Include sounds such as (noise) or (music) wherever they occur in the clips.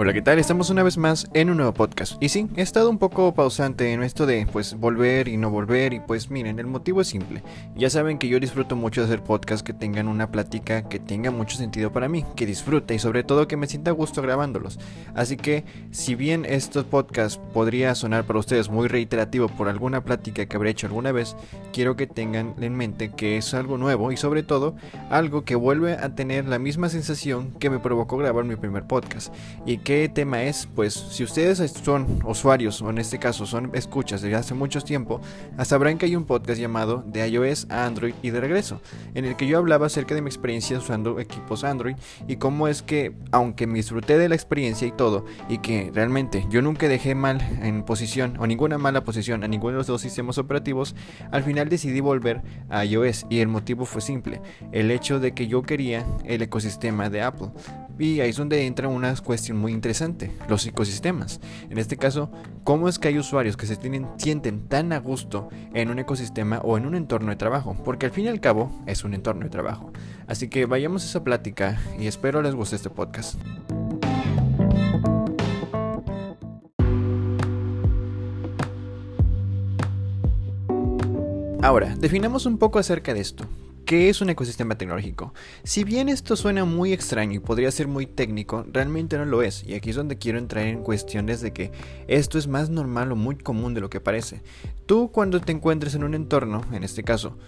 Hola, ¿qué tal? Estamos una vez más en un nuevo podcast. Y sí, he estado un poco pausante en esto de pues volver y no volver y pues miren, el motivo es simple. Ya saben que yo disfruto mucho de hacer podcasts que tengan una plática que tenga mucho sentido para mí, que disfrute y sobre todo que me sienta a gusto grabándolos. Así que si bien estos podcasts podría sonar para ustedes muy reiterativo por alguna plática que habré hecho alguna vez, quiero que tengan en mente que es algo nuevo y sobre todo algo que vuelve a tener la misma sensación que me provocó grabar mi primer podcast. Y ¿Qué tema es? Pues si ustedes son usuarios o en este caso son escuchas desde hace mucho tiempo, sabrán que hay un podcast llamado de iOS a Android y de regreso, en el que yo hablaba acerca de mi experiencia usando equipos Android y cómo es que, aunque me disfruté de la experiencia y todo, y que realmente yo nunca dejé mal en posición o ninguna mala posición a ninguno de los dos sistemas operativos, al final decidí volver a iOS y el motivo fue simple, el hecho de que yo quería el ecosistema de Apple. Y ahí es donde entra una cuestión muy interesante, los ecosistemas. En este caso, cómo es que hay usuarios que se sienten tan a gusto en un ecosistema o en un entorno de trabajo, porque al fin y al cabo es un entorno de trabajo. Así que vayamos a esa plática y espero les guste este podcast. Ahora, definamos un poco acerca de esto. ¿Qué es un ecosistema tecnológico? Si bien esto suena muy extraño y podría ser muy técnico, realmente no lo es. Y aquí es donde quiero entrar en cuestiones de que esto es más normal o muy común de lo que parece. Tú cuando te encuentres en un entorno, en este caso,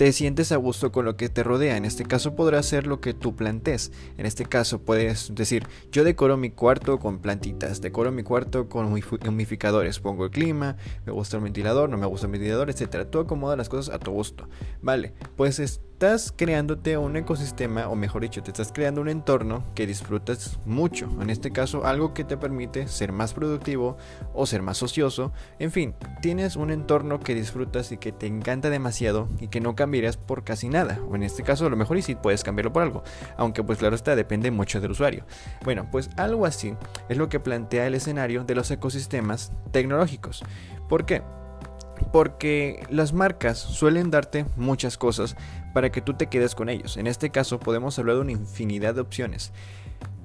te sientes a gusto con lo que te rodea. En este caso podrá ser lo que tú plantes. En este caso puedes decir, yo decoro mi cuarto con plantitas, decoro mi cuarto con humificadores, pongo el clima, me gusta el ventilador, no me gusta el ventilador, etcétera. Tú acomodas las cosas a tu gusto. Vale, pues es estás creándote un ecosistema, o mejor dicho, te estás creando un entorno que disfrutas mucho. En este caso, algo que te permite ser más productivo o ser más ocioso. En fin, tienes un entorno que disfrutas y que te encanta demasiado y que no cambiarías por casi nada. O en este caso, a lo mejor y sí puedes cambiarlo por algo. Aunque pues claro está, depende mucho del usuario. Bueno, pues algo así es lo que plantea el escenario de los ecosistemas tecnológicos. ¿Por qué? porque las marcas suelen darte muchas cosas para que tú te quedes con ellos. En este caso podemos hablar de una infinidad de opciones.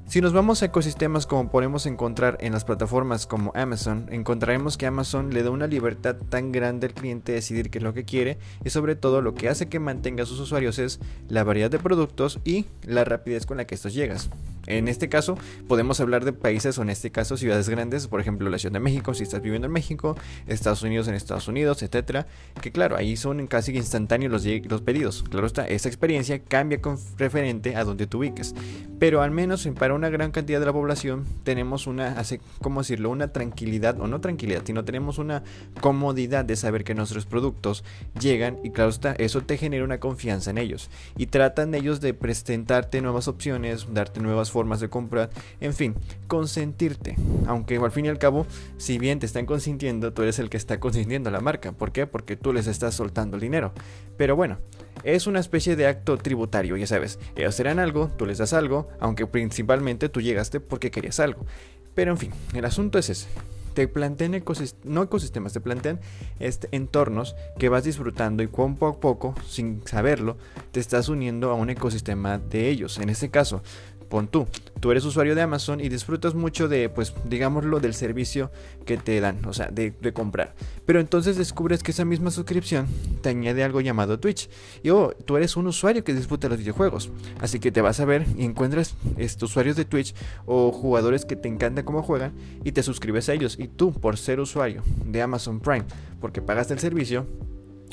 Si nos vamos a ecosistemas como podemos encontrar en las plataformas como Amazon, encontraremos que Amazon le da una libertad tan grande al cliente de decidir qué es lo que quiere y sobre todo lo que hace que mantenga a sus usuarios es la variedad de productos y la rapidez con la que estos llegas. En este caso, podemos hablar de países o en este caso ciudades grandes, por ejemplo la Ciudad de México, si estás viviendo en México, Estados Unidos en Estados Unidos, etcétera, que claro, ahí son casi instantáneos los, los pedidos. Claro está, esa experiencia cambia con referente a donde te ubiques, pero al menos para una gran cantidad de la población tenemos una, ¿cómo decirlo? Una tranquilidad, o no tranquilidad, sino tenemos una comodidad de saber que nuestros productos llegan y claro está, eso te genera una confianza en ellos y tratan ellos de presentarte nuevas opciones, darte nuevas formas de comprar, en fin, consentirte. Aunque al fin y al cabo, si bien te están consintiendo, tú eres el que está consintiendo la marca. ¿Por qué? Porque tú les estás soltando el dinero. Pero bueno, es una especie de acto tributario, ya sabes. Ellos serán algo, tú les das algo, aunque principalmente tú llegaste porque querías algo. Pero en fin, el asunto es ese te plantean no ecosistemas, te plantean este, entornos que vas disfrutando y poco a poco, sin saberlo, te estás uniendo a un ecosistema de ellos. En este caso, pon tú, tú eres usuario de Amazon y disfrutas mucho de, pues, digámoslo, del servicio que te dan, o sea, de, comprar. Pero entonces descubres que esa misma suscripción te añade algo llamado Twitch. Y oh, tú eres un usuario que disfruta los videojuegos. Así que te vas a ver y encuentras estos usuarios de Twitch o jugadores que te encanta cómo juegan y te suscribes a ellos. Y tú, por ser usuario de Amazon Prime, porque pagaste el servicio,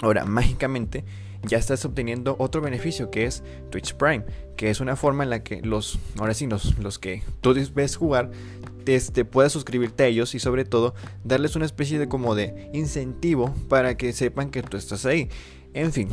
ahora mágicamente ya estás obteniendo otro beneficio que es Twitch Prime, que es una forma en la que los, ahora sí, los, los que tú ves jugar, te, este, puedas suscribirte a ellos y sobre todo darles una especie de como de incentivo para que sepan que tú estás ahí. En fin,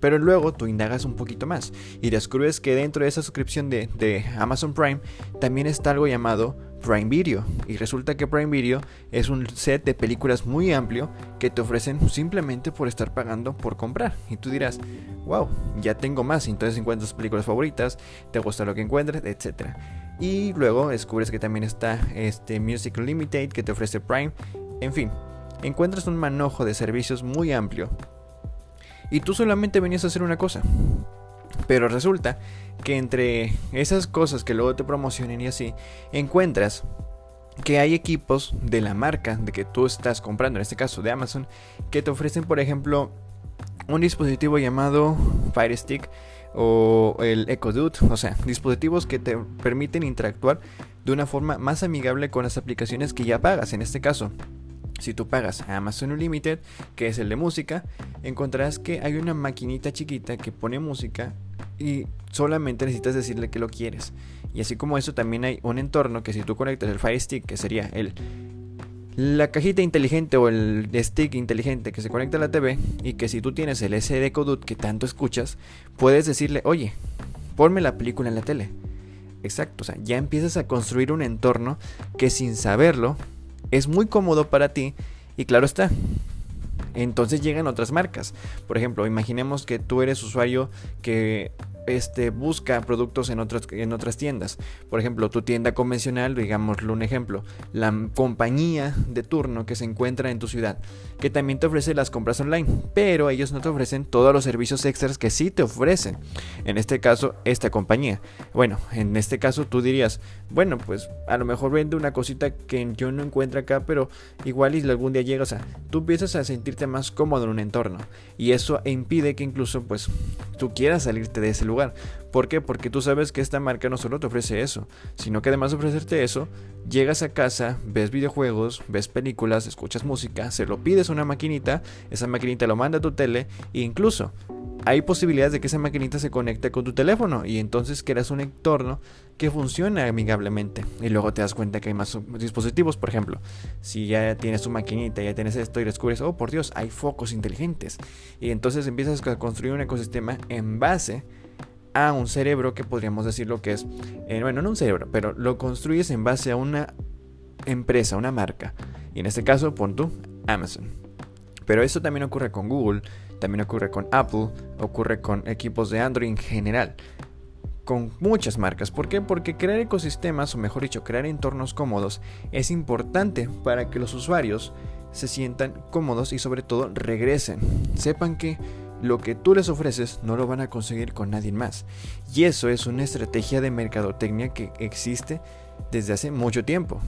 pero luego tú indagas un poquito más y descubres que dentro de esa suscripción de, de Amazon Prime también está algo llamado Prime Video. Y resulta que Prime Video es un set de películas muy amplio que te ofrecen simplemente por estar pagando por comprar. Y tú dirás, wow, ya tengo más. Entonces encuentras películas favoritas, te gusta lo que encuentres, etc. Y luego descubres que también está este Music Limited que te ofrece Prime. En fin, encuentras un manojo de servicios muy amplio. Y tú solamente venías a hacer una cosa. Pero resulta que entre esas cosas que luego te promocionen y así, encuentras que hay equipos de la marca de que tú estás comprando, en este caso de Amazon, que te ofrecen, por ejemplo, un dispositivo llamado Fire Stick o el Echo Dude, o sea, dispositivos que te permiten interactuar de una forma más amigable con las aplicaciones que ya pagas, en este caso. Si tú pagas Amazon Unlimited, que es el de música, encontrarás que hay una maquinita chiquita que pone música y solamente necesitas decirle que lo quieres. Y así como eso, también hay un entorno que si tú conectas el Fire Stick, que sería el la cajita inteligente o el stick inteligente que se conecta a la TV y que si tú tienes el SD Codut que tanto escuchas, puedes decirle, oye, ponme la película en la tele. Exacto, o sea, ya empiezas a construir un entorno que sin saberlo es muy cómodo para ti y claro está. Entonces llegan otras marcas. Por ejemplo, imaginemos que tú eres usuario que este, busca productos en, otras, en otras tiendas. Por ejemplo, tu tienda convencional, digámoslo un ejemplo, la compañía de turno que se encuentra en tu ciudad, que también te ofrece las compras online, pero ellos no te ofrecen todos los servicios extras que sí te ofrecen. En este caso, esta compañía. Bueno, en este caso tú dirías, bueno, pues a lo mejor vende una cosita que yo no encuentro acá, pero igual y algún día llega, o sea, tú empiezas a sentirte más cómodo en un entorno y eso impide que incluso pues tú quieras salirte de ese lugar ¿Por qué? Porque tú sabes que esta marca no solo te ofrece eso, sino que además de ofrecerte eso, llegas a casa, ves videojuegos, ves películas, escuchas música, se lo pides a una maquinita, esa maquinita lo manda a tu tele e incluso hay posibilidades de que esa maquinita se conecte con tu teléfono y entonces creas un entorno que funciona amigablemente y luego te das cuenta que hay más dispositivos, por ejemplo, si ya tienes tu maquinita, ya tienes esto y descubres, oh por Dios, hay focos inteligentes y entonces empiezas a construir un ecosistema en base a un cerebro que podríamos decir lo que es, eh, bueno, no un cerebro, pero lo construyes en base a una empresa, una marca. Y en este caso, pon tú Amazon. Pero eso también ocurre con Google, también ocurre con Apple, ocurre con equipos de Android en general. Con muchas marcas. ¿Por qué? Porque crear ecosistemas, o mejor dicho, crear entornos cómodos, es importante para que los usuarios se sientan cómodos y sobre todo regresen. Sepan que lo que tú les ofreces no lo van a conseguir con nadie más. Y eso es una estrategia de mercadotecnia que existe desde hace mucho tiempo.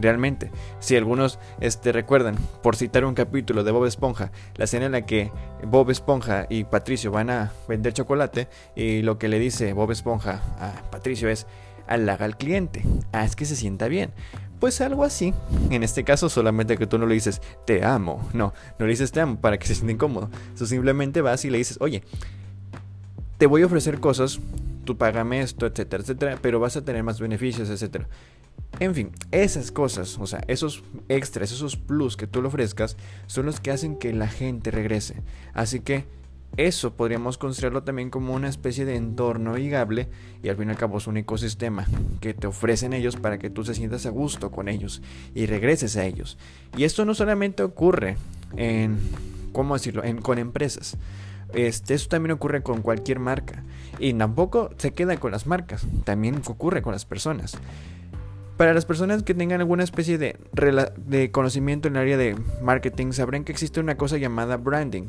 Realmente, si algunos este, recuerdan, por citar un capítulo de Bob Esponja, la escena en la que Bob Esponja y Patricio van a vender chocolate y lo que le dice Bob Esponja a Patricio es, halaga al cliente, haz que se sienta bien. Pues algo así. En este caso solamente que tú no le dices te amo. No, no le dices te amo para que se sienta incómodo. Tú simplemente vas y le dices, oye, te voy a ofrecer cosas, tú págame esto, etcétera, etcétera, pero vas a tener más beneficios, etcétera. En fin, esas cosas, o sea, esos extras, esos plus que tú le ofrezcas, son los que hacen que la gente regrese. Así que eso podríamos considerarlo también como una especie de entorno amigable y al fin y al cabo es un ecosistema que te ofrecen ellos para que tú te sientas a gusto con ellos y regreses a ellos. Y esto no solamente ocurre en, ¿cómo decirlo?, en, con empresas. Este, también ocurre con cualquier marca. Y tampoco se queda con las marcas, también ocurre con las personas. Para las personas que tengan alguna especie de, conocimiento en el área de marketing, sabrán que existe una cosa llamada branding,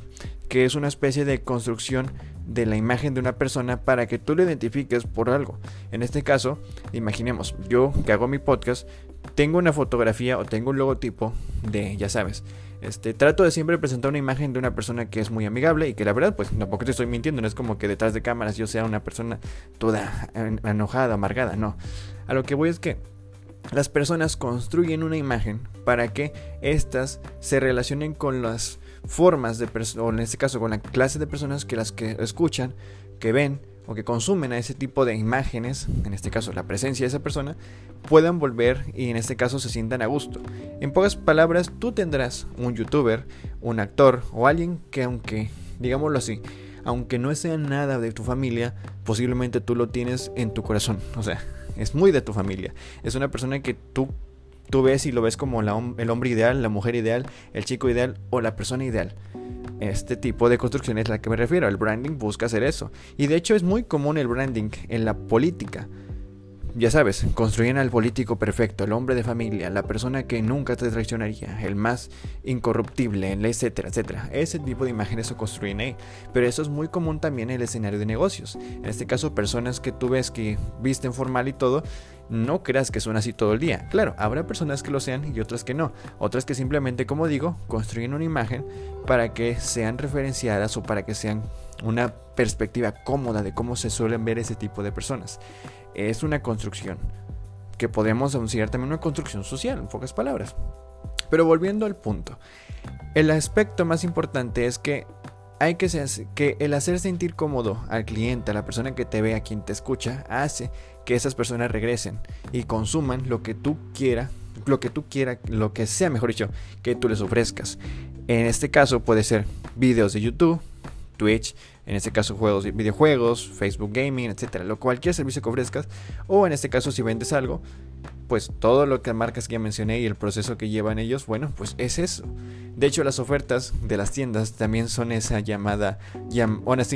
que es una especie de construcción de la imagen de una persona para que tú lo identifiques por algo. En este caso, imaginemos, yo que hago mi podcast, tengo una fotografía o tengo un logotipo de, ya sabes, este, trato de siempre presentar una imagen de una persona que es muy amigable y que la verdad, pues tampoco te estoy mintiendo, no es como que detrás de cámaras yo sea una persona toda enojada, amargada, no. A lo que voy es que las personas construyen una imagen para que éstas se relacionen con las formas de personas, o en este caso con la clase de personas que las que escuchan, que ven o que consumen a ese tipo de imágenes, en este caso la presencia de esa persona, puedan volver y en este caso se sientan a gusto. En pocas palabras, tú tendrás un youtuber, un actor o alguien que aunque, digámoslo así, aunque no sea nada de tu familia, posiblemente tú lo tienes en tu corazón. O sea, es muy de tu familia. Es una persona que tú, tú ves y lo ves como el hombre ideal, la mujer ideal, el chico ideal o la persona ideal. Este tipo de construcción es la que me refiero. El branding busca hacer eso. Y de hecho es muy común el branding en la política. Ya sabes, construyen al político perfecto, el hombre de familia, la persona que nunca te traicionaría, el más incorruptible, etcétera, etcétera. Ese tipo de imágenes se construyen ahí. Pero eso es muy común también en el escenario de negocios. En este caso, personas que tú ves que visten formal y todo, no creas que son así todo el día. Claro, habrá personas que lo sean y otras que no. Otras que simplemente, como digo, construyen una imagen para que sean referenciadas o para que sean una perspectiva cómoda de cómo se suelen ver ese tipo de personas es una construcción que podemos anunciar también una construcción social, en pocas palabras. Pero volviendo al punto, el aspecto más importante es que hay que, que el hacer sentir cómodo al cliente, a la persona que te ve, a quien te escucha, hace que esas personas regresen y consuman lo que tú quieras, lo que tú quieras, lo que sea, mejor dicho, que tú les ofrezcas. En este caso puede ser videos de YouTube, Twitch, en este caso juegos, videojuegos, Facebook Gaming, etcétera, lo cualquier servicio que ofrezcas, o en este caso si vendes algo, pues todo lo que marcas que ya mencioné y el proceso que llevan ellos, bueno, pues es eso. De hecho, las ofertas de las tiendas también son esa llamada,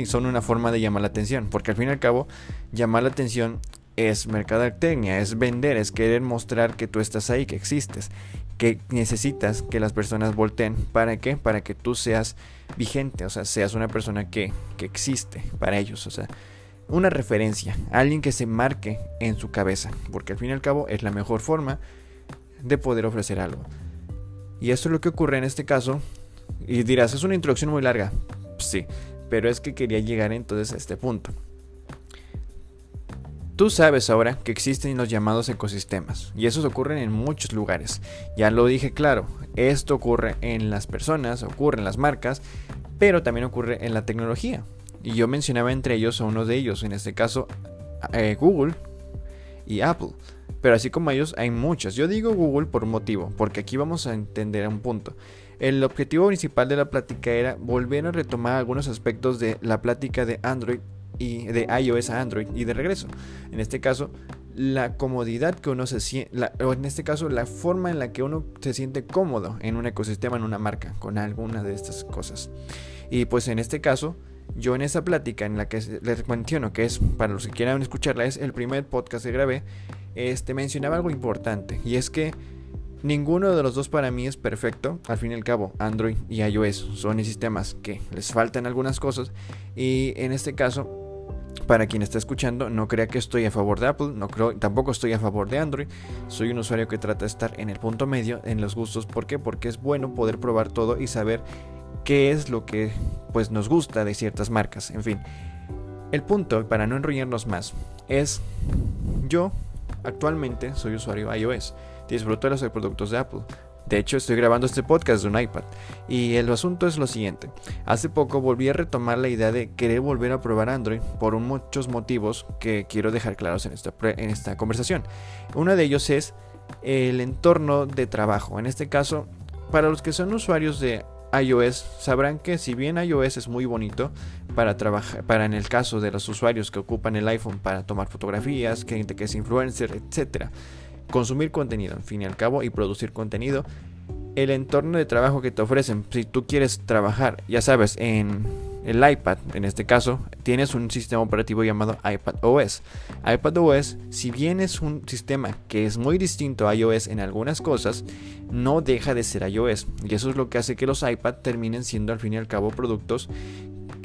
son una forma de llamar la atención, porque al fin y al cabo, llamar la atención es mercadotecnia, es vender, es querer mostrar que tú estás ahí, que existes, que necesitas que las personas volteen. ¿Para qué? Para que tú seas vigente, o sea, seas una persona que, que existe para ellos, o sea, una referencia, alguien que se marque en su cabeza, porque al fin y al cabo es la mejor forma de poder ofrecer algo. Y esto es lo que ocurre en este caso. Y dirás, es una introducción muy larga. Sí, pero es que quería llegar entonces a este punto. Tú sabes ahora que existen los llamados ecosistemas y esos ocurren en muchos lugares. Ya lo dije claro, esto ocurre en las personas, ocurre en las marcas, pero también ocurre en la tecnología. Y yo mencionaba entre ellos a uno de ellos, en este caso eh, Google y Apple. Pero así como ellos hay muchos. Yo digo Google por un motivo, porque aquí vamos a entender un punto. El objetivo principal de la plática era volver a retomar algunos aspectos de la plática de Android y de iOS a Android y de regreso. En este caso, la comodidad que uno se siente, o en este caso, la forma en la que uno se siente cómodo en un ecosistema, en una marca, con alguna de estas cosas. Y pues en este caso, yo en esa plática en la que les menciono que es, para los que quieran escucharla, es el primer podcast que grabé, este, mencionaba algo importante, y es que Ninguno de los dos para mí es perfecto. Al fin y al cabo, Android y iOS son sistemas que les faltan algunas cosas. Y en este caso, para quien está escuchando, no crea que estoy a favor de Apple, no creo, tampoco estoy a favor de Android. Soy un usuario que trata de estar en el punto medio en los gustos. ¿Por qué? Porque es bueno poder probar todo y saber qué es lo que pues nos gusta de ciertas marcas. En fin, el punto para no enrollarnos más es yo actualmente soy usuario iOS. Disfruto de los productos de Apple. De hecho, estoy grabando este podcast de un iPad. Y el asunto es lo siguiente. Hace poco volví a retomar la idea de querer volver a probar Android por muchos motivos que quiero dejar claros en esta, en esta conversación. Uno de ellos es el entorno de trabajo. En este caso, para los que son usuarios de iOS sabrán que si bien iOS es muy bonito para trabajar, para en el caso de los usuarios que ocupan el iPhone para tomar fotografías, gente que es influencer, etcétera, consumir contenido, en fin y al cabo, y producir contenido. El entorno de trabajo que te ofrecen, si tú quieres trabajar, ya sabes, en el iPad, en este caso, tienes un sistema operativo llamado iPad OS. iPad OS, si bien es un sistema que es muy distinto a iOS en algunas cosas, no deja de ser iOS. Y eso es lo que hace que los iPad terminen siendo al fin y al cabo productos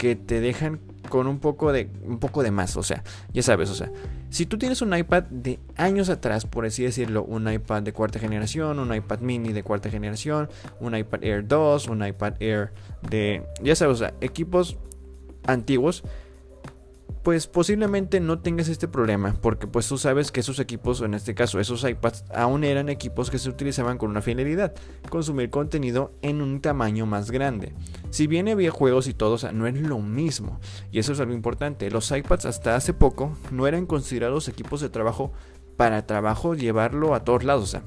que te dejan con un poco de un poco de más, o sea, ya sabes, o sea, si tú tienes un iPad de años atrás, por así decirlo, un iPad de cuarta generación, un iPad mini de cuarta generación, un iPad Air 2, un iPad Air de, ya sabes, o sea, equipos antiguos, pues posiblemente no tengas este problema, porque pues tú sabes que esos equipos, o en este caso esos iPads, aún eran equipos que se utilizaban con una finalidad, consumir contenido en un tamaño más grande. Si bien había juegos y todo, o sea, no es lo mismo, y eso es algo importante, los iPads hasta hace poco no eran considerados equipos de trabajo para trabajo llevarlo a todos lados, o sea,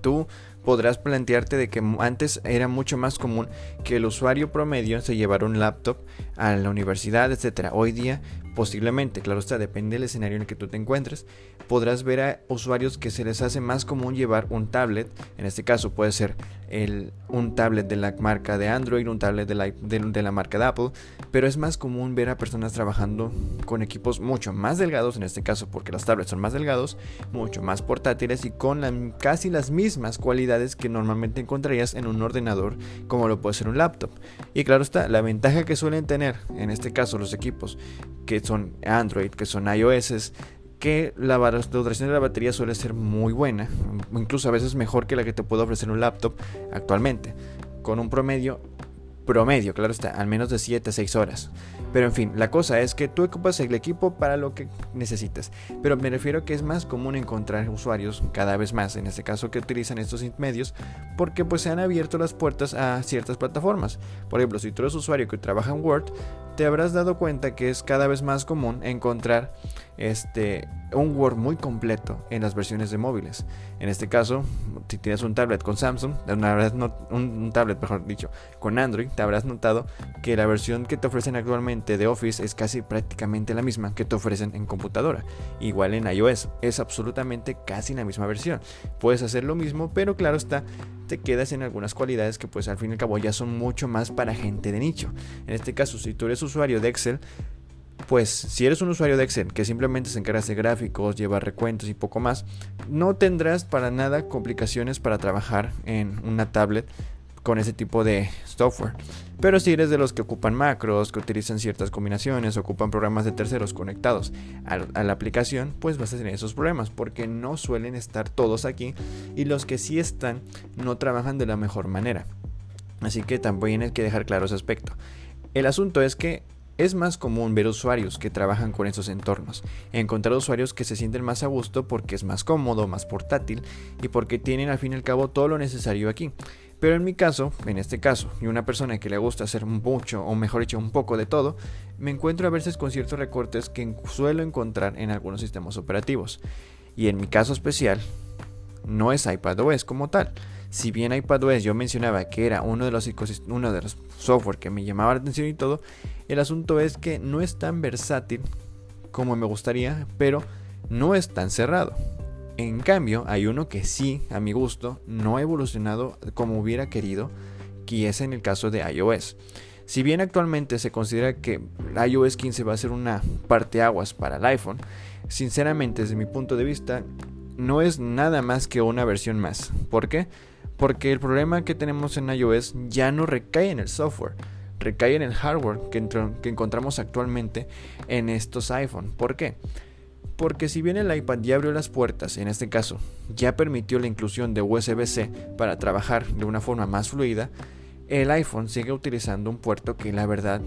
tú podrás plantearte de que antes era mucho más común que el usuario promedio se llevara un laptop a la universidad, etcétera. Hoy día posiblemente, claro está, depende del escenario en el que tú te encuentres, podrás ver a usuarios que se les hace más común llevar un tablet, en este caso puede ser un tablet de la marca de Android, un tablet de la, de la marca de Apple, pero es más común ver a personas trabajando con equipos mucho más delgados, en este caso porque los tablets son más delgados, mucho más portátiles y con casi las mismas cualidades que normalmente encontrarías en un ordenador como lo puede ser un laptop. Y claro está, la ventaja que suelen tener, en este caso los equipos que son Android, que son iOS, que la duración de la batería suele ser muy buena, incluso a veces mejor que la que te puede ofrecer un laptop actualmente, con un promedio promedio, claro está, al menos de 7 a 6 horas. Pero en fin, la cosa es que tú ocupas el equipo para lo que necesites. Pero me refiero que es más común encontrar usuarios cada vez más, en este caso que utilizan estos medios, porque pues se han abierto las puertas a ciertas plataformas. Por ejemplo, si tú eres usuario que trabaja en Word, te habrás dado cuenta que es cada vez más común encontrar este, un Word muy completo en las versiones de móviles. En este caso, si tienes un tablet con Samsung, un tablet, mejor dicho, con Android, te habrás notado que la versión que te ofrecen actualmente de Office es casi prácticamente la misma que te ofrecen en computadora. Igual en iOS, es absolutamente casi la misma versión. Puedes hacer lo mismo, pero claro está, te quedas en algunas cualidades que pues al fin y al cabo ya son mucho más para gente de nicho. En este caso, si tú eres usuario de Excel, pues si eres un usuario de Excel que simplemente se encarga de gráficos, lleva recuentos y poco más, no tendrás para nada complicaciones para trabajar en una tablet con ese tipo de software. Pero si eres de los que ocupan macros, que utilizan ciertas combinaciones, ocupan programas de terceros conectados a, la aplicación, pues vas a tener esos problemas porque no suelen estar todos aquí y los que sí están no trabajan de la mejor manera. Así que también hay que dejar claro ese aspecto. El asunto es que es más común ver usuarios que trabajan con esos entornos, encontrar usuarios que se sienten más a gusto porque es más cómodo, más portátil y porque tienen al fin y al cabo todo lo necesario aquí. Pero en mi caso, en este caso, y una persona que le gusta hacer mucho, o mejor dicho, un poco de todo, me encuentro a veces con ciertos recortes que suelo encontrar en algunos sistemas operativos. Y en mi caso especial, no es iPadOS como tal. Si bien iPadOS yo mencionaba que era uno de los, uno de los software que me llamaba la atención y todo, el asunto es que no es tan versátil como me gustaría, pero no es tan cerrado. En cambio, hay uno que sí, a mi gusto, no ha evolucionado como hubiera querido, que es en el caso de iOS. Si bien actualmente se considera que iOS 15 va a ser una parteaguas para el iPhone, sinceramente desde mi punto de vista no es nada más que una versión más. ¿Por qué? Porque el problema que tenemos en iOS ya no recae en el software, recae en el hardware que, que encontramos actualmente en estos iPhone. ¿Por qué? Porque si bien el iPad ya abrió las puertas, en este caso, ya permitió la inclusión de USB-C para trabajar de una forma más fluida, el iPhone sigue utilizando un puerto que la verdad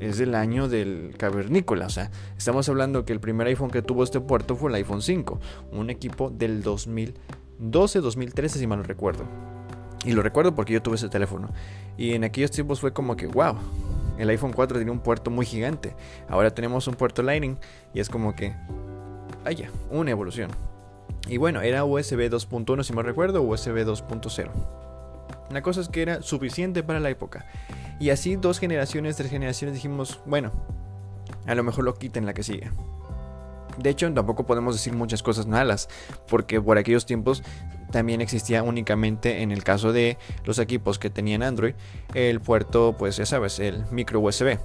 es del año del cavernícola. O sea, estamos hablando que el primer iPhone que tuvo este puerto fue el iPhone 5, un equipo del 2012-2013 si mal no recuerdo. Y lo recuerdo porque yo tuve ese teléfono. Y en aquellos tiempos fue como que, wow, el iPhone 4 tiene un puerto muy gigante. Ahora tenemos un puerto Lightning y es como que, vaya, una evolución. Y bueno, era USB 2.1 si mal recuerdo, USB 2.0. La cosa es que era suficiente para la época. Y así dos generaciones, tres generaciones dijimos, bueno, a lo mejor lo quiten la que sigue. De hecho, tampoco podemos decir muchas cosas malas, porque por aquellos tiempos también existía únicamente en el caso de los equipos que tenían Android el puerto, pues ya sabes, el micro USB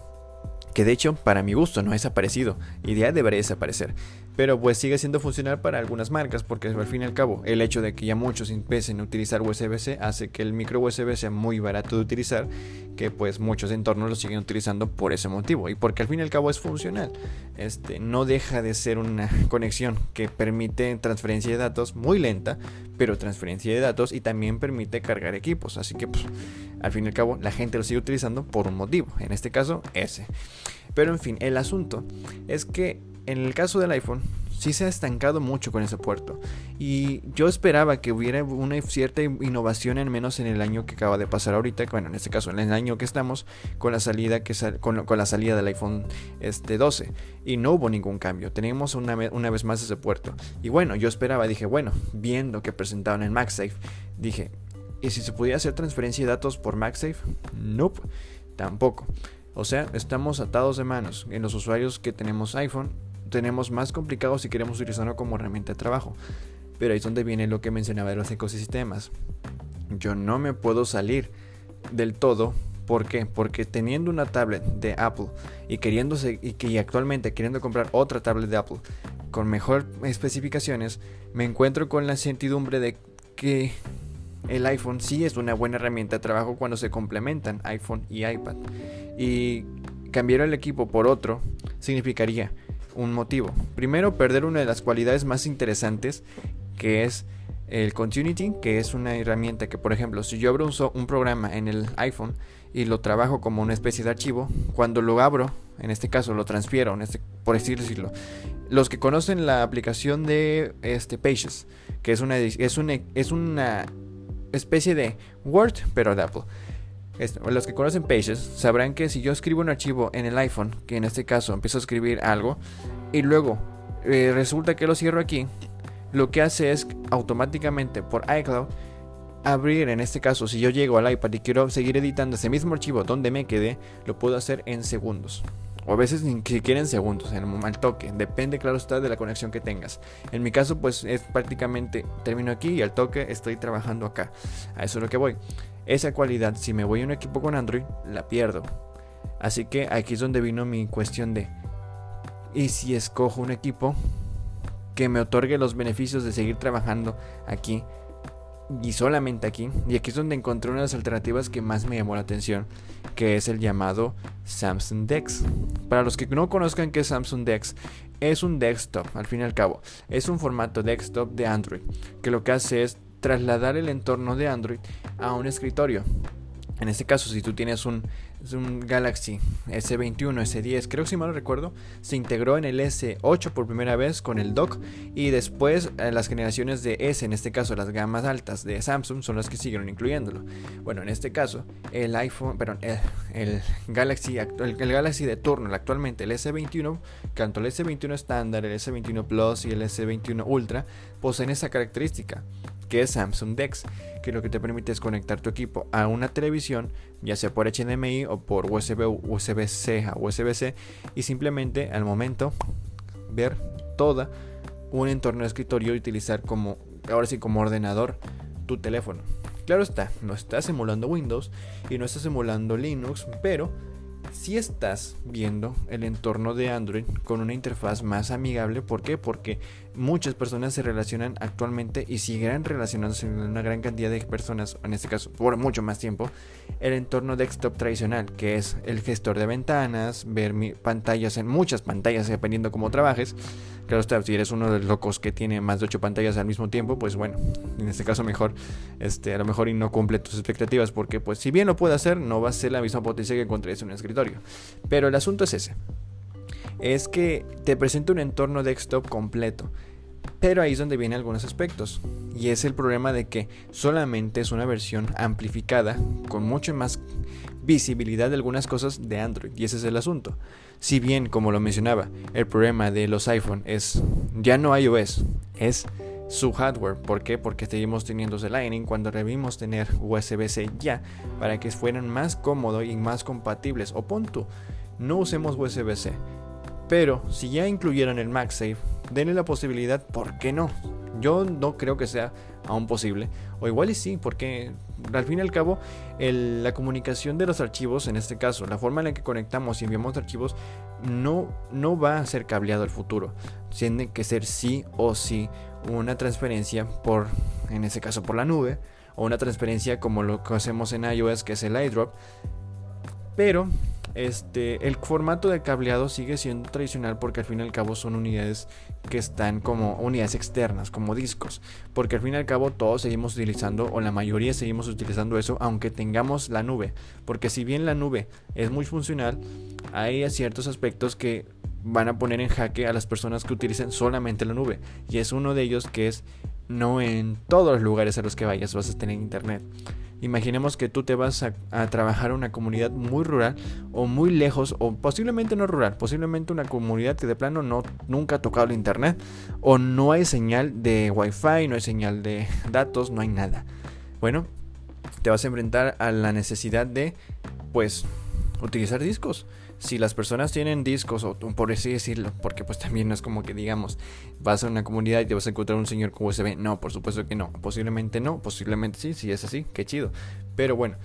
que de hecho para mi gusto no ha desaparecido y ya debería desaparecer. Pero pues sigue siendo funcional para algunas marcas porque al fin y al cabo el hecho de que ya muchos empiecen a utilizar USB-C hace que el micro USB sea muy barato de utilizar, que pues muchos entornos lo siguen utilizando por ese motivo y porque al fin y al cabo es funcional. Este no deja de ser una (laughs) conexión que permite transferencia de datos muy lenta, pero transferencia de datos y también permite cargar equipos, así que pues, al fin y al cabo la gente lo sigue utilizando por un motivo, en este caso ese. Pero en fin, el asunto es que en el caso del iPhone sí se ha estancado mucho con ese puerto. Y yo esperaba que hubiera una cierta innovación, al menos en el año que acaba de pasar ahorita, bueno, en este caso, en el año que estamos, con la salida, que con, la salida del iPhone este, 12. Y no hubo ningún cambio. Tenemos una, una vez más ese puerto. Y bueno, yo esperaba, dije, bueno, viendo que presentaban el MagSafe, dije, ¿y si se pudiera hacer transferencia de datos por MagSafe? Nope, tampoco. O sea, estamos atados de manos. En los usuarios que tenemos iPhone, tenemos más complicado si queremos utilizarlo como herramienta de trabajo. Pero ahí es donde viene lo que mencionaba de los ecosistemas. Yo no me puedo salir del todo. ¿Por qué? Porque teniendo una tablet de Apple y queriéndose y que actualmente queriendo comprar otra tablet de Apple con mejor especificaciones, me encuentro con la certidumbre de que el iPhone sí es una buena herramienta de trabajo cuando se complementan iPhone y iPad. Y cambiar el equipo por otro significaría un motivo. Primero, perder una de las cualidades más interesantes que es el Continuity, que es una herramienta que, por ejemplo, si yo abro un, programa en el iPhone y lo trabajo como una especie de archivo, cuando lo abro, en este caso lo transfiero, este, por decirlo, los que conocen la aplicación de este, Pages, que es una, es una, es una especie de Word, pero de Apple. Los que conocen Pages sabrán que si yo escribo un archivo en el iPhone, que en este caso empiezo a escribir algo, y luego eh, resulta que lo cierro aquí, lo que hace es automáticamente por iCloud abrir, en este caso, si yo llego al iPad y quiero seguir editando ese mismo archivo donde me quedé, lo puedo hacer en segundos. O a veces ni siquiera en segundos, en el toque. Depende, claro está, de la conexión que tengas. En mi caso, pues es prácticamente termino aquí y al toque estoy trabajando acá. A eso es lo que voy. Esa cualidad, si me voy a un equipo con Android, la pierdo. Así que aquí es donde vino mi cuestión de... ¿Y si escojo un equipo que me otorgue los beneficios de seguir trabajando aquí y solamente aquí. Y aquí es donde encontré una de las alternativas que más me llamó la atención, que es el llamado Samsung Dex. Para los que no conozcan qué es Samsung Dex, es un desktop, al fin y al cabo. Es un formato desktop de Android, que lo que hace es trasladar el entorno de Android a un escritorio. En este caso, si tú tienes un Galaxy S21, S10, creo que si mal no recuerdo, se integró en el S8 por primera vez con el dock y después eh, las generaciones de S, en este caso las gamas altas de Samsung, son las que siguieron incluyéndolo. Bueno, en este caso, el iPhone, perdón, el, Galaxy, el, Galaxy de turno, actualmente el S21, tanto el S21 estándar, el S21 Plus y el S21 Ultra, poseen esa característica que es Samsung Dex, que lo que te permite es conectar tu equipo a una televisión, ya sea por HDMI o por USB, USB-C a USB-C, y simplemente al momento ver toda un entorno de escritorio y utilizar como, ahora sí, como ordenador tu teléfono. Claro está, no estás emulando Windows y no estás emulando Linux, pero si estás viendo el entorno de Android con una interfaz más amigable. ¿Por qué? Porque muchas personas se relacionan actualmente y siguen relacionándose con una gran cantidad de personas, en este caso por mucho más tiempo, el entorno desktop tradicional, que es el gestor de ventanas, ver pantallas en muchas pantallas, dependiendo cómo trabajes. Claro está, si eres uno de los locos que tiene más de 8 pantallas al mismo tiempo, pues bueno, en este caso mejor, este, a lo mejor y no cumple tus expectativas, porque pues si bien lo puede hacer, no va a ser la misma potencia que encontrarías en un escritorio. Pero el asunto es ese es que te presenta un entorno desktop completo. Pero ahí es donde vienen algunos aspectos. Y es el problema de que solamente es una versión amplificada con mucho más visibilidad de algunas cosas de Android. Y ese es el asunto. Si bien, como lo mencionaba, el problema de los iPhone es ya no iOS, es su hardware. ¿Por qué? Porque seguimos teniendo el Lightning cuando debimos tener USB-C ya para que fueran más cómodos y más compatibles. O punto, no usemos USB-C pero si ya incluyeran el MagSafe, denle la posibilidad, ¿por qué no? Yo no creo que sea aún posible. O igual y sí, porque al fin y al cabo la comunicación de los archivos, en este caso, la forma en la que conectamos y enviamos archivos, no, no va a ser cableado al futuro. Tiene que ser sí o sí una transferencia por, en este caso, por la nube, o una transferencia como lo que hacemos en iOS, que es el iDrop. Pero este, el formato de cableado sigue siendo tradicional porque al fin y al cabo son unidades que están como unidades externas, como discos. Porque al fin y al cabo todos seguimos utilizando, o la mayoría seguimos utilizando eso, aunque tengamos la nube. Porque si bien la nube es muy funcional, hay ciertos aspectos que van a poner en jaque a las personas que utilicen solamente la nube. Y es uno de ellos que es no en todos los lugares a los que vayas vas a tener internet. Imaginemos que tú te vas a, trabajar en una comunidad muy rural o muy lejos o posiblemente no rural, posiblemente una comunidad que de plano no nunca ha tocado el internet o no hay señal de wifi, no hay señal de (laughs) datos, no hay nada. Bueno, te vas a enfrentar a la necesidad de pues utilizar discos. Si las personas tienen discos, o por así decirlo, porque pues también no es como que digamos, vas a una comunidad y te vas a encontrar un señor con USB. No, por supuesto que no. Posiblemente no, posiblemente sí, si es así, qué chido. Pero bueno,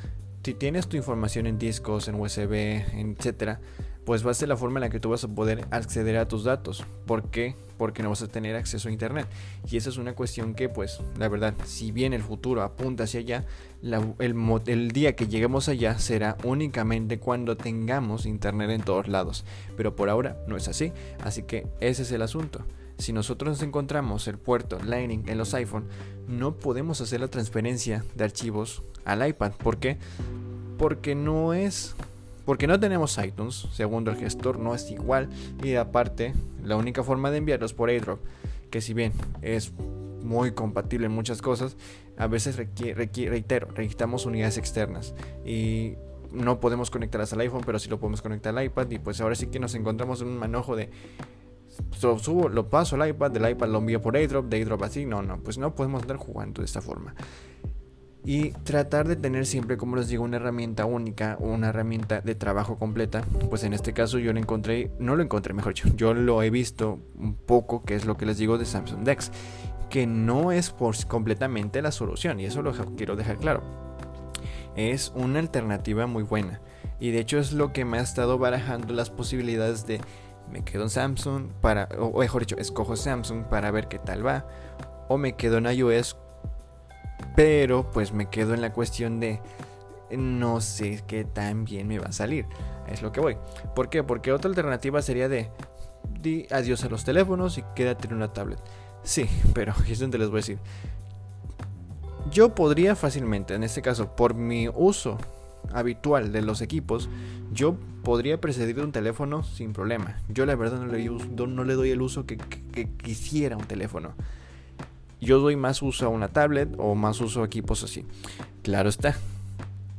si tienes tu información en discos, en USB, etcétera, pues va a ser la forma en la que tú vas a poder acceder a tus datos. ¿Por qué? Porque no vas a tener acceso a internet. Y esa es una cuestión que, pues, la verdad, si bien el futuro apunta hacia allá, el, el día que lleguemos allá será únicamente cuando tengamos internet en todos lados. Pero por ahora no es así. Así que ese es el asunto. Si nosotros encontramos el puerto Lightning en los iPhone, no podemos hacer la transferencia de archivos al iPad. ¿Por qué? Porque no es porque no tenemos iTunes, segundo el gestor no es igual. Y aparte la única forma de enviarlos por AirDrop, que si bien es muy compatible en muchas cosas, a veces reitero, necesitamos unidades externas. Y no podemos conectarlas al iPhone, pero sí lo podemos conectar al iPad. Y pues ahora sí que nos encontramos en un manojo de lo subo, lo paso al iPad, del iPad lo envío por AirDrop, de AirDrop así, no, no, pues no podemos andar jugando de esta forma y tratar de tener siempre, como les digo, una herramienta única o una herramienta de trabajo completa. Pues en este caso yo lo encontré, no lo encontré, mejor dicho, yo lo he visto un poco, que es lo que les digo de Samsung Dex, que no es por completamente la solución y eso lo quiero dejar claro. Es una alternativa muy buena y de hecho es lo que me ha estado barajando las posibilidades de me quedo en Samsung para, o mejor dicho, escojo Samsung para ver qué tal va o me quedo en iOS pero pues me quedo en la cuestión de no sé qué tan bien me va a salir. Es lo que voy. ¿Por qué? Porque otra alternativa sería de di adiós a los teléfonos y quédate en una tablet. Sí, (laughs) pero es donde les voy a decir. Yo podría fácilmente, en este caso, por mi uso habitual de los equipos, yo podría precedir de un teléfono sin problema. Yo la verdad no le, doy el uso que quisiera un teléfono. Yo doy más uso a una tablet o más uso a equipos así. Claro está.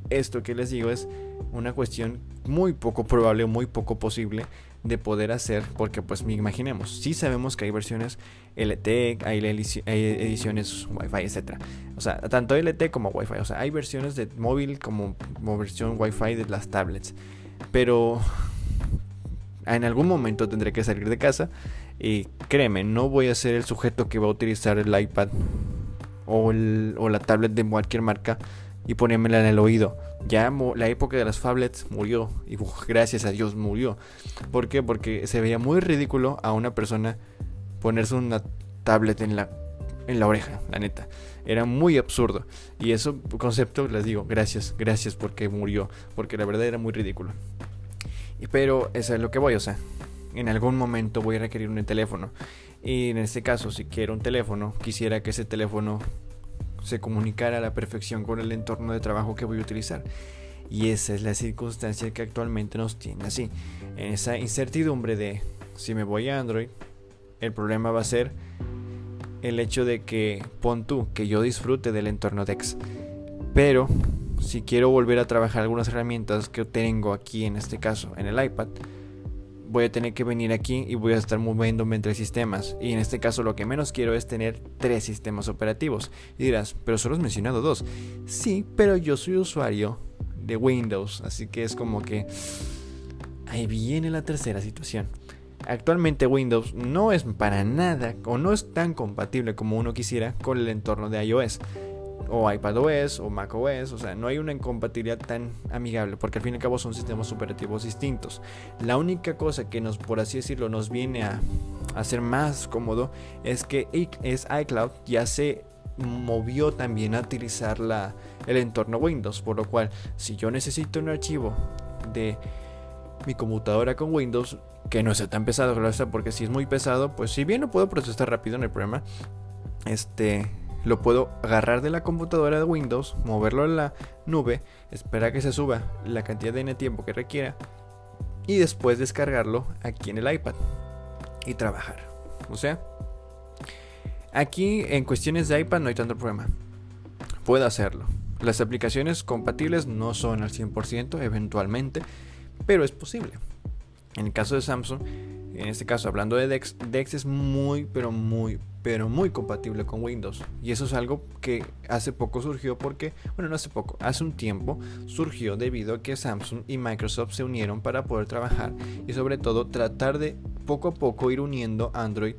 Esto que les digo es una cuestión muy poco probable, muy poco posible de poder hacer, porque pues imaginemos, sí sabemos que hay versiones LTE, hay ediciones Wi-Fi, etc. O sea, tanto LTE como Wi-Fi, o sea, hay versiones de móvil como, como versión Wi-Fi de las tablets. Pero en algún momento tendré que salir de casa y créeme, no voy a ser el sujeto que va a utilizar el iPad o, la tablet de cualquier marca y ponérmela en el oído. Ya la época de las tablets murió y gracias a Dios murió. ¿Por qué? Porque se veía muy ridículo a una persona ponerse una tablet en la, en la oreja, la neta. Era muy absurdo. Y eso concepto les digo, gracias, gracias porque murió. Porque la verdad era muy ridículo. Pero eso es lo que voy, o sea, en algún momento voy a requerir un teléfono. Y en este caso, si quiero un teléfono, quisiera que ese teléfono se comunicara a la perfección con el entorno de trabajo que voy a utilizar. Y esa es la circunstancia que actualmente nos tiene así. En esa incertidumbre de si me voy a Android, el problema va a ser el hecho de que pon tú que yo disfrute del entorno DeX. Pero si quiero volver a trabajar algunas herramientas que tengo aquí en este caso en el iPad, voy a tener que venir aquí y voy a estar moviéndome entre sistemas. Y en este caso lo que menos quiero es tener tres sistemas operativos. Y dirás, pero solo has mencionado dos. Sí, pero yo soy usuario de Windows, así que es como que ahí viene la tercera situación. Actualmente Windows no es para nada o no es tan compatible como uno quisiera con el entorno de iOS o iPadOS o macOS, o sea, no hay una incompatibilidad tan amigable porque al fin y al cabo son sistemas operativos distintos. La única cosa que nos, por así decirlo, nos viene a hacer más cómodo es que es iCloud ya se movió también a utilizar la, el entorno Windows, por lo cual si yo necesito un archivo de mi computadora con Windows, que no sea tan pesado, porque si es muy pesado, pues si bien lo puedo procesar rápido en el programa, este lo puedo agarrar de la computadora de Windows, moverlo a la nube, esperar que se suba la cantidad de tiempo que requiera y después descargarlo aquí en el iPad y trabajar. O sea, aquí en cuestiones de iPad no hay tanto problema. Puedo hacerlo. Las aplicaciones compatibles no son al 100% eventualmente, pero es posible. En el caso de Samsung, en este caso hablando de Dex, Dex es muy, pero muy, pero muy compatible con Windows. Y eso es algo que hace poco surgió porque, bueno, no hace poco, hace un tiempo surgió debido a que Samsung y Microsoft se unieron para poder trabajar y sobre todo tratar de poco a poco ir uniendo Android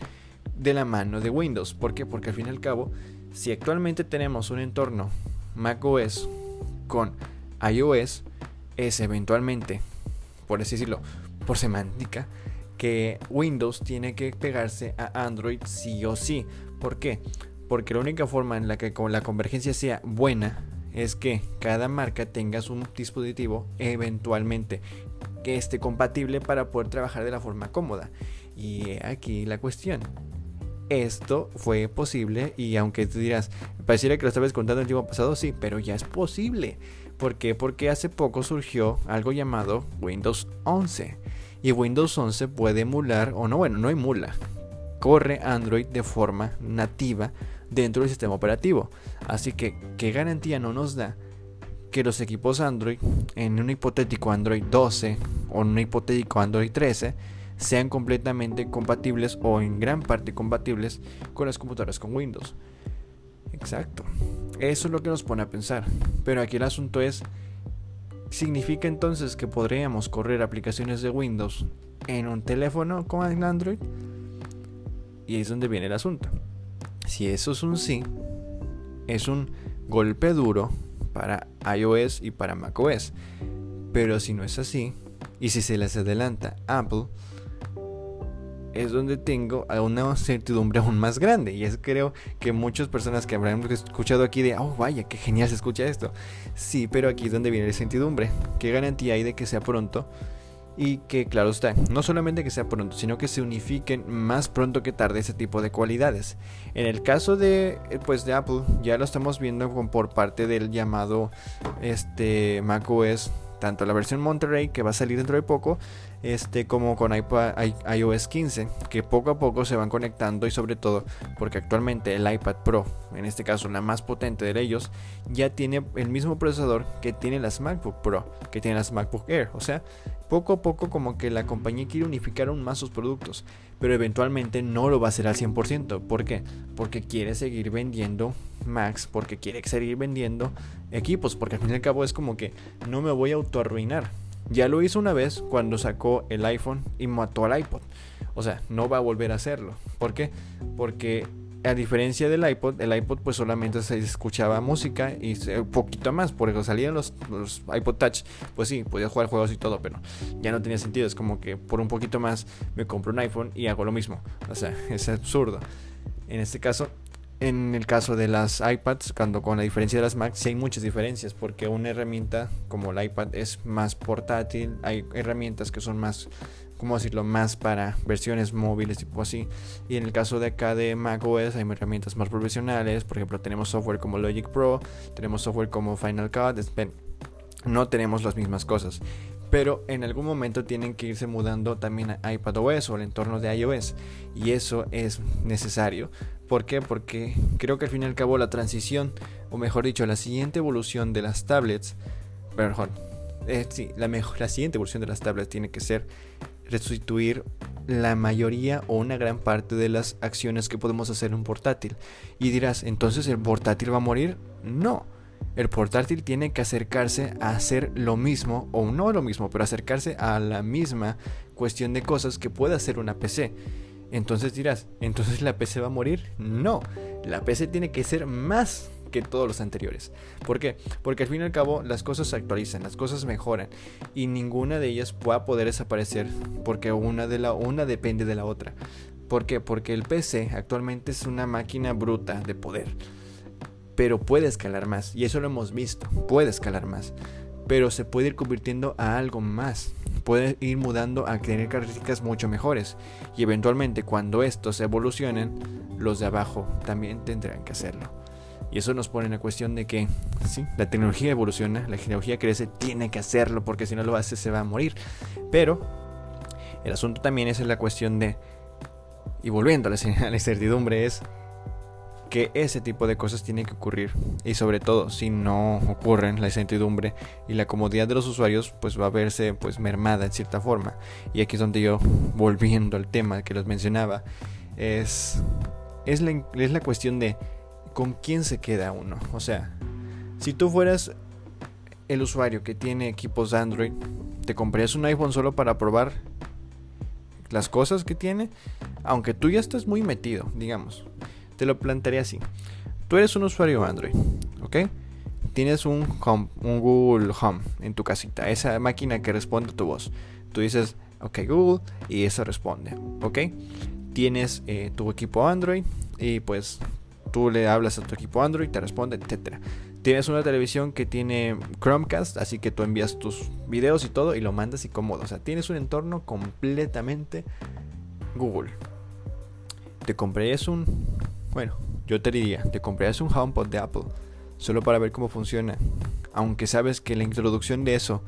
de la mano de Windows. ¿Por qué? Porque al fin y al cabo, si actualmente tenemos un entorno macOS con iOS, es eventualmente, por así decirlo, por semántica, que Windows tiene que pegarse a Android sí o sí. ¿Por qué? Porque la única forma en la que la convergencia sea buena es que cada marca tenga su dispositivo eventualmente que esté compatible para poder trabajar de la forma cómoda. Y aquí la cuestión. Esto fue posible y aunque tú dirás, pareciera que lo estabas contando el tiempo pasado, sí, pero ya es posible. ¿Por qué? Porque hace poco surgió algo llamado Windows 11 y Windows 11 puede emular, o no, bueno, no emula, corre Android de forma nativa dentro del sistema operativo. Así que, ¿qué garantía no nos da que los equipos Android, en un hipotético Android 12 o en un hipotético Android 13, sean completamente compatibles o en gran parte compatibles con las computadoras con Windows? Exacto. Eso es lo que nos pone a pensar. Pero aquí el asunto es ¿Significa entonces que podríamos correr aplicaciones de Windows en un teléfono con Android? Y ahí es donde viene el asunto. Si eso es un sí, es un golpe duro para iOS y para macOS. Pero si no es así, y si se les adelanta Apple, es donde tengo una certidumbre aún más grande. Y es creo que muchas personas que habrán escuchado aquí de, oh vaya, qué genial se escucha esto. Sí, pero aquí es donde viene la certidumbre. ¿Qué garantía hay de que sea pronto? Y que claro está, no solamente que sea pronto, sino que se unifiquen más pronto que tarde ese tipo de cualidades. En el caso de eh, pues de Apple, ya lo estamos viendo por parte del llamado este macOS tanto la versión Monterey que va a salir dentro de poco, este, como con iOS 15, que poco a poco se van conectando y sobre todo porque actualmente el iPad Pro, en este caso la más potente de ellos, ya tiene el mismo procesador que tiene las MacBook Pro, que tiene las MacBook Air, o sea, poco a poco como que la compañía quiere unificar aún más sus productos, pero eventualmente no lo va a hacer al 100%, ¿por qué? Porque quiere seguir vendiendo Macs, porque quiere seguir vendiendo equipos, porque al fin y al cabo es como que no me voy a autoarruinar. Ya lo hizo una vez cuando sacó el iPhone y mató al iPod. O sea, no va a volver a hacerlo. ¿Por qué? Porque a diferencia del iPod, el iPod pues solamente se escuchaba música y un poquito más, porque salían los, los, iPod Touch, pues sí, podía jugar juegos y todo, pero ya no tenía sentido, es como que por un poquito más me compro un iPhone y hago lo mismo, o sea, (laughs) es absurdo. En este caso, en el caso de las iPads, cuando con la diferencia de las Macs, sí hay muchas diferencias, porque una herramienta como el iPad es más portátil, hay herramientas que son más, ¿cómo decirlo?, más para versiones móviles, tipo así. Y en el caso de acá de macOS hay herramientas más profesionales, por ejemplo, tenemos software como Logic Pro, tenemos software como Final Cut, no tenemos las mismas cosas pero en algún momento tienen que irse mudando también a iPadOS o al entorno de iOS y eso es necesario. ¿Por qué? Porque creo que al fin y al cabo la transición, o mejor dicho, la siguiente evolución de las tablets, mejor, eh, sí, la, mejor, la siguiente evolución de las tablets tiene que ser restituir la mayoría o una gran parte de las acciones que podemos hacer en un portátil. Y dirás, entonces el portátil va a morir? No el portátil tiene que acercarse a hacer lo mismo, o no lo mismo, pero acercarse a la misma cuestión de cosas que puede hacer una PC. Entonces dirás, ¿entonces la PC va a morir? No, la PC tiene que ser más que todos los anteriores. ¿Por qué? Porque al fin y al cabo las cosas se actualizan, las cosas mejoran y ninguna de ellas pueda poder desaparecer porque una, de la, una depende de la otra. ¿Por qué? Porque el PC actualmente es una máquina bruta de poder pero puede escalar más. Y eso lo hemos visto, puede escalar más. Pero se puede ir convirtiendo a algo más. Puede ir mudando a tener características mucho mejores. Y eventualmente cuando estos evolucionen, los de abajo también tendrán que hacerlo. Y eso nos pone en la cuestión de que, sí, la tecnología evoluciona, la tecnología crece, tiene que hacerlo porque si no lo hace se va a morir. Pero el asunto también es la cuestión de, y volviendo a la, (laughs) a la incertidumbre, es que ese tipo de cosas tienen que ocurrir y sobre todo si no ocurren la incertidumbre y la comodidad de los usuarios pues va a verse pues mermada en cierta forma y aquí es donde yo volviendo al tema que los mencionaba es es la, es la cuestión de con quién se queda uno o sea si tú fueras el usuario que tiene equipos Android te comprarías un iPhone solo para probar las cosas que tiene aunque tú ya estás muy metido digamos te lo plantearía así. Tú eres un usuario Android, ¿ok? Tienes un, Google Home en tu casita, esa máquina que responde a tu voz. Tú dices, ok Google, y eso responde, ¿ok? Tienes eh, tu equipo Android y pues tú le hablas a tu equipo Android, te responde, etc. Tienes una televisión que tiene Chromecast, así que tú envías tus videos y todo y lo mandas y cómodo. O sea, tienes un entorno completamente Google. Te comprarías un bueno, yo te diría, te comprarías un HomePod de Apple solo para ver cómo funciona, aunque sabes que la introducción de eso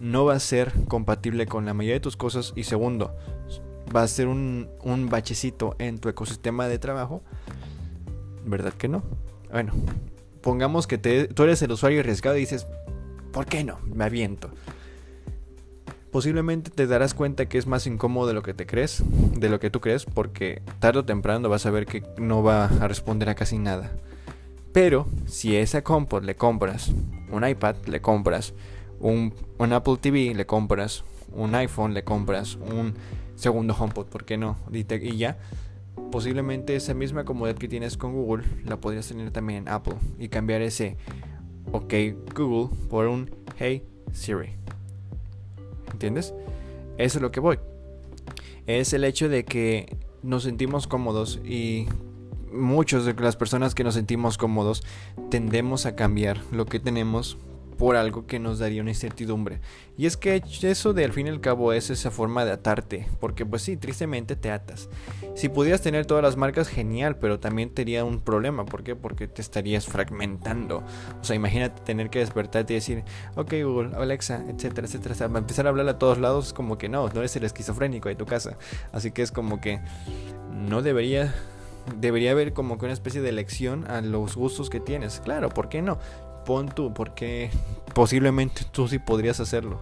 no va a ser compatible con la mayoría de tus cosas y segundo, va a ser un, un bachecito en tu ecosistema de trabajo, ¿verdad que no? Bueno, pongamos que tú eres el usuario arriesgado y dices, ¿por qué no? Me aviento posiblemente te darás cuenta que es más incómodo de lo que te crees, de lo que tú crees, porque tarde o temprano vas a ver que no va a responder a casi nada. Pero si a esa HomePod le compras un iPad, le compras un, Apple TV, le compras un iPhone, le compras un segundo HomePod, ¿por qué no? Y ya, posiblemente esa misma comodidad que tienes con Google la podrías tener también en Apple y cambiar ese OK Google por un Hey Siri. ¿Entiendes? Eso es lo que voy. Es el hecho de que nos sentimos cómodos y muchos de las personas que nos sentimos cómodos tendemos a cambiar lo que tenemos por algo que nos daría una incertidumbre. Y es que eso de al fin y al cabo es esa forma de atarte, porque pues sí, tristemente te atas. Si pudieras tener todas las marcas, genial, pero también tendría un problema. ¿Por qué? Porque te estarías fragmentando. O sea, imagínate tener que despertarte y decir, ok Google, Alexa, etcétera, etcétera. O sea, empezar a hablar a todos lados como que no, no eres el esquizofrénico de tu casa. Así que es como que no debería debería haber como que una especie de elección a los gustos que tienes. Claro, ¿por qué no? Pon tú, porque posiblemente tú sí podrías hacerlo.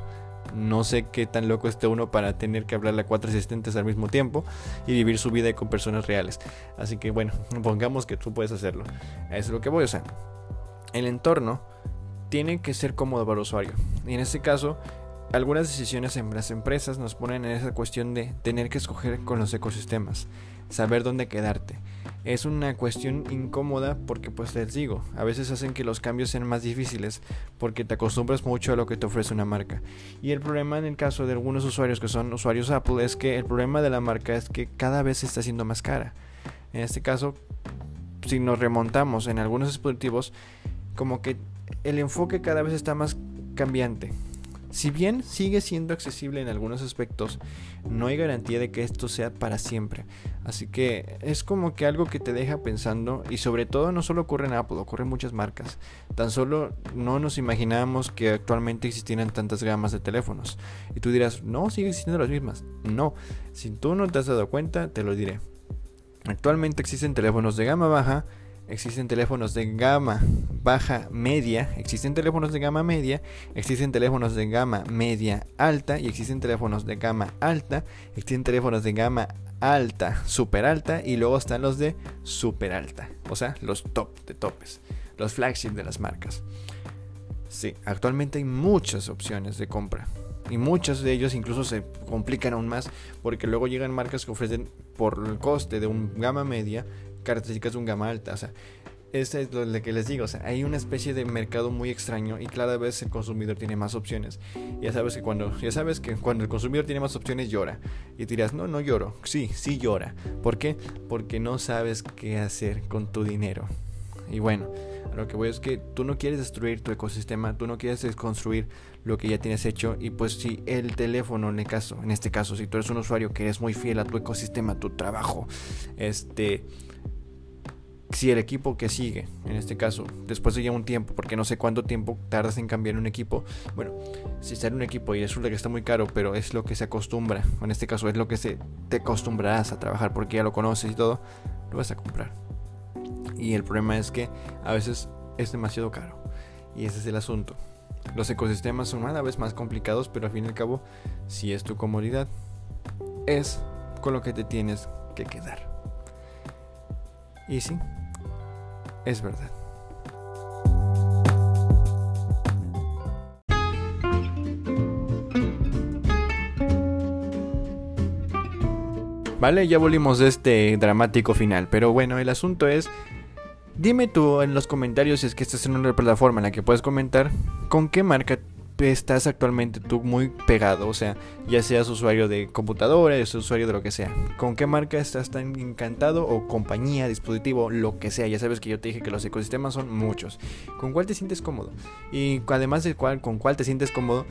No sé qué tan loco esté uno para tener que hablarle a cuatro asistentes al mismo tiempo y vivir su vida con personas reales. Así que bueno, (laughs) pongamos que tú puedes hacerlo. Eso es lo que voy a hacer. El entorno tiene que ser cómodo para el usuario. Y en este caso, algunas decisiones en las empresas nos ponen en esa cuestión de tener que escoger con los ecosistemas, saber dónde quedarte es una cuestión incómoda porque pues les digo, a veces hacen que los cambios sean más difíciles porque te acostumbras mucho a lo que te ofrece una marca. Y el problema en el caso de algunos usuarios que son usuarios Apple es que el problema de la marca es que cada vez se está haciendo más cara. En este caso, si nos remontamos en algunos dispositivos, como que el enfoque cada vez está más cambiante. Si bien sigue siendo accesible en algunos aspectos, no hay garantía de que esto sea para siempre. Así que es como que algo que te deja pensando y sobre todo no solo ocurre en Apple, ocurre en muchas marcas. Tan solo no nos imaginábamos que actualmente existieran tantas gamas de teléfonos. Y tú dirás, no, sigue existiendo las mismas. No, si tú no te has dado cuenta, te lo diré. Actualmente existen teléfonos de gama baja, existen teléfonos de gama baja media, existen teléfonos de gama media, existen teléfonos de gama media alta y existen teléfonos de gama alta, existen teléfonos de gama alta, super alta y luego están los de super alta, o sea, los top de topes, los flagship de las marcas. Sí, actualmente hay muchas opciones de compra. Y muchos de ellos incluso se complican aún más porque luego llegan marcas que ofrecen por el coste de un gama media características de un gama alta. O sea, eso es lo que les digo. O sea, hay una especie de mercado muy extraño y cada vez el consumidor tiene más opciones. Ya sabes que cuando, ya sabes que cuando el consumidor tiene más opciones llora. Y dirás, no, no lloro. Sí, sí llora. ¿Por qué? Porque no sabes qué hacer con tu dinero. Y bueno, lo que voy es que tú no quieres destruir tu ecosistema, tú no quieres desconstruir lo que ya tienes hecho y pues si el teléfono en el caso, en este caso, si tú eres un usuario que eres muy fiel a tu ecosistema, a tu trabajo, este si el equipo que sigue, en este caso, después de ya un tiempo, porque no sé cuánto tiempo tardas en cambiar un equipo, bueno, si sale un equipo y resulta que está muy caro, pero es lo que se acostumbra, en este caso es lo que se, te acostumbrarás a trabajar porque ya lo conoces y todo, lo vas a comprar. Y el problema es que a veces es demasiado caro. Y ese es el asunto. Los ecosistemas son cada vez más complicados, pero al fin y al cabo, si es tu comodidad, es con lo que te tienes que quedar. Y sí, es verdad. Vale, ya volvimos de este dramático final, pero bueno, el asunto es Dime tú en los comentarios si es que estás en una plataforma en la que puedes comentar con qué marca estás actualmente tú muy pegado, o sea, ya seas usuario de computadora, seas usuario de lo que sea. ¿Con qué marca estás tan encantado o compañía, dispositivo, lo que sea? Ya sabes que yo te dije que los ecosistemas son muchos. ¿Con cuál te sientes cómodo? Y además de cuál, con cuál te sientes cómodo,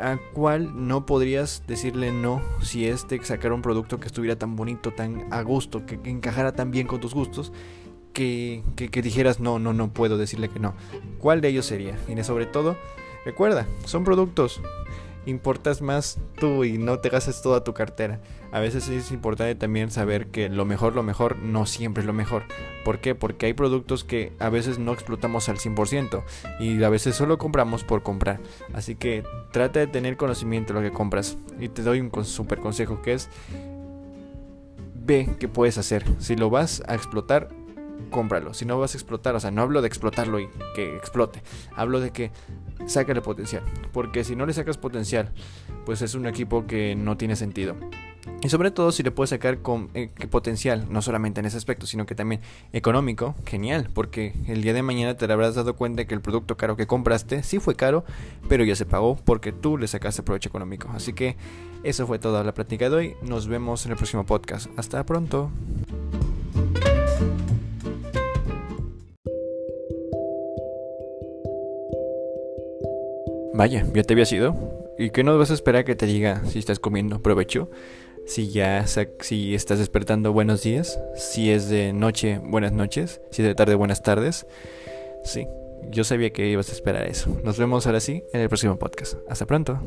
¿a cuál no podrías decirle no si este sacara un producto que estuviera tan bonito, tan a gusto, que encajara tan bien con tus gustos? que, que, dijeras, no, no, no puedo decirle que no. ¿Cuál de ellos sería? Y sobre todo, recuerda, son productos. Importas más tú y no te gastes toda tu cartera. A veces es importante también saber que lo mejor, lo mejor no siempre es lo mejor. ¿Por qué? Porque hay productos que a veces no explotamos al 100% y a veces solo compramos por comprar. Así que trata de tener conocimiento de lo que compras. Y te doy un super consejo que es ve qué puedes hacer. Si lo vas a explotar, cómpralo. Si no vas a explotar, o sea, no hablo de explotarlo y que explote. Hablo de que sácale potencial. Porque si no le sacas potencial, pues es un equipo que no tiene sentido. Y sobre todo si le puedes sacar con, eh, potencial, no solamente en ese aspecto, sino que también económico, genial, porque el día de mañana te habrás dado cuenta que el producto caro que compraste sí fue caro, pero ya se pagó porque tú le sacaste provecho económico. Así que eso fue toda la práctica de hoy. Nos vemos en el próximo podcast. Hasta pronto. Vaya, ya te había ido. ¿Y qué no vas a esperar que te diga si estás comiendo? Provecho. Si ya si estás despertando, buenos días. Si es de noche, buenas noches. Si es de tarde, buenas tardes. Sí, yo sabía que ibas a esperar eso. Nos vemos ahora sí en el próximo podcast. Hasta pronto.